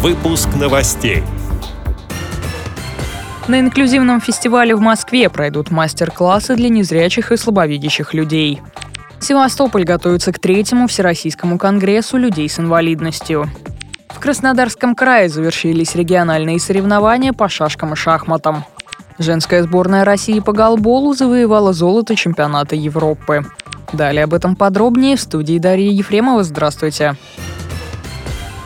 Выпуск новостей. На инклюзивном фестивале в Москве пройдут мастер-классы для незрячих и слабовидящих людей. Севастополь готовится к третьему Всероссийскому конгрессу людей с инвалидностью. В Краснодарском крае завершились региональные соревнования по шашкам и шахматам. Женская сборная России по голболу завоевала золото чемпионата Европы. Далее об этом подробнее в студии Дарьи Ефремова. Здравствуйте.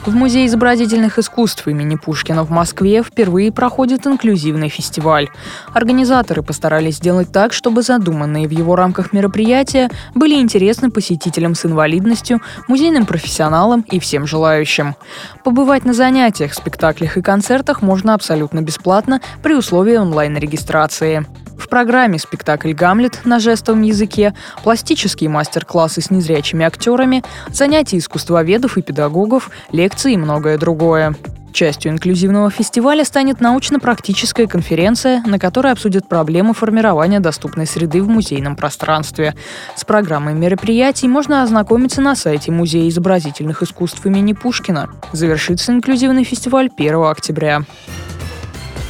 В Музее изобразительных искусств имени Пушкина в Москве впервые проходит инклюзивный фестиваль. Организаторы постарались сделать так, чтобы задуманные в его рамках мероприятия были интересны посетителям с инвалидностью, музейным профессионалам и всем желающим. Побывать на занятиях, спектаклях и концертах можно абсолютно бесплатно при условии онлайн-регистрации. В программе спектакль «Гамлет» на жестовом языке, пластические мастер-классы с незрячими актерами, занятия искусствоведов и педагогов, лекции и многое другое. Частью инклюзивного фестиваля станет научно-практическая конференция, на которой обсудят проблемы формирования доступной среды в музейном пространстве. С программой мероприятий можно ознакомиться на сайте Музея изобразительных искусств имени Пушкина. Завершится инклюзивный фестиваль 1 октября.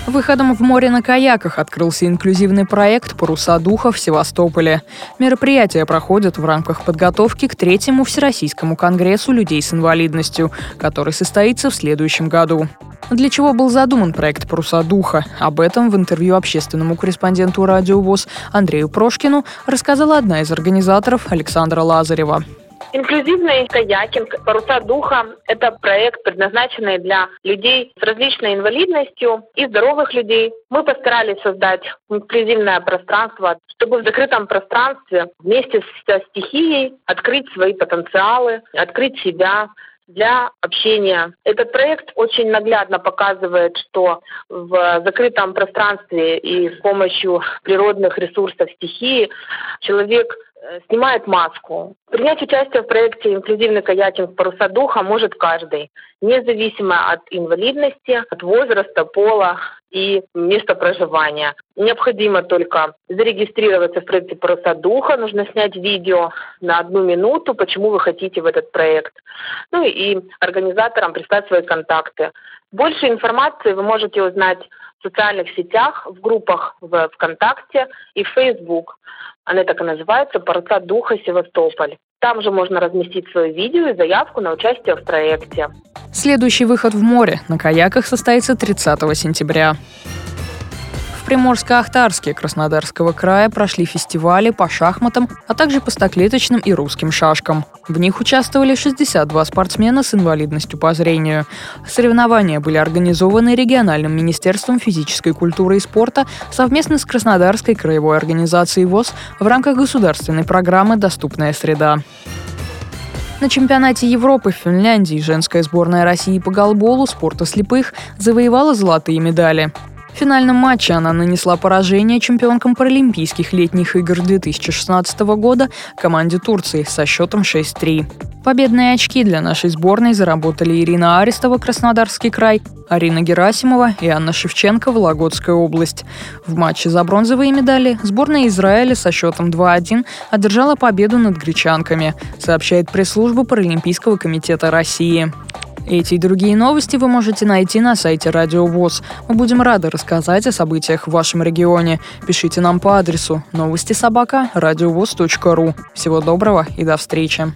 Выходом в море на каяках открылся инклюзивный проект «Паруса духа» в Севастополе. Мероприятие проходит в рамках подготовки к третьему Всероссийскому конгрессу людей с инвалидностью, который состоится в следующем году. Для чего был задуман проект «Паруса духа»? Об этом в интервью общественному корреспонденту «Радио ВОЗ» Андрею Прошкину рассказала одна из организаторов Александра Лазарева. Инклюзивный каякинг «Паруса духа» – это проект, предназначенный для людей с различной инвалидностью и здоровых людей. Мы постарались создать инклюзивное пространство, чтобы в закрытом пространстве вместе со стихией открыть свои потенциалы, открыть себя, для общения. Этот проект очень наглядно показывает, что в закрытом пространстве и с помощью природных ресурсов стихии человек снимает маску. Принять участие в проекте «Инклюзивный каякинг паруса духа» может каждый, независимо от инвалидности, от возраста, пола и места проживания. Необходимо только зарегистрироваться в проекте «Паруса духа», нужно снять видео на одну минуту, почему вы хотите в этот проект. Ну и организаторам прислать свои контакты. Больше информации вы можете узнать в социальных сетях, в группах в ВКонтакте и Facebook. Они так и называются «Порта духа Севастополь». Там же можно разместить свое видео и заявку на участие в проекте. Следующий выход в море на каяках состоится 30 сентября. Приморско-Ахтарске Краснодарского края прошли фестивали по шахматам, а также по стоклеточным и русским шашкам. В них участвовали 62 спортсмена с инвалидностью по зрению. Соревнования были организованы региональным министерством физической культуры и спорта совместно с Краснодарской краевой организацией ВОЗ в рамках государственной программы «Доступная среда». На чемпионате Европы в Финляндии женская сборная России по голболу спорта слепых завоевала золотые медали. В финальном матче она нанесла поражение чемпионкам Паралимпийских летних игр 2016 года команде Турции со счетом 6-3. Победные очки для нашей сборной заработали Ирина Арестова, Краснодарский край, Арина Герасимова и Анна Шевченко, Вологодская область. В матче за бронзовые медали сборная Израиля со счетом 2-1 одержала победу над гречанками, сообщает пресс-служба Паралимпийского комитета России. Эти и другие новости вы можете найти на сайте Радио ВОЗ. Мы будем рады рассказать о событиях в вашем регионе. Пишите нам по адресу новости собака ру. Всего доброго и до встречи.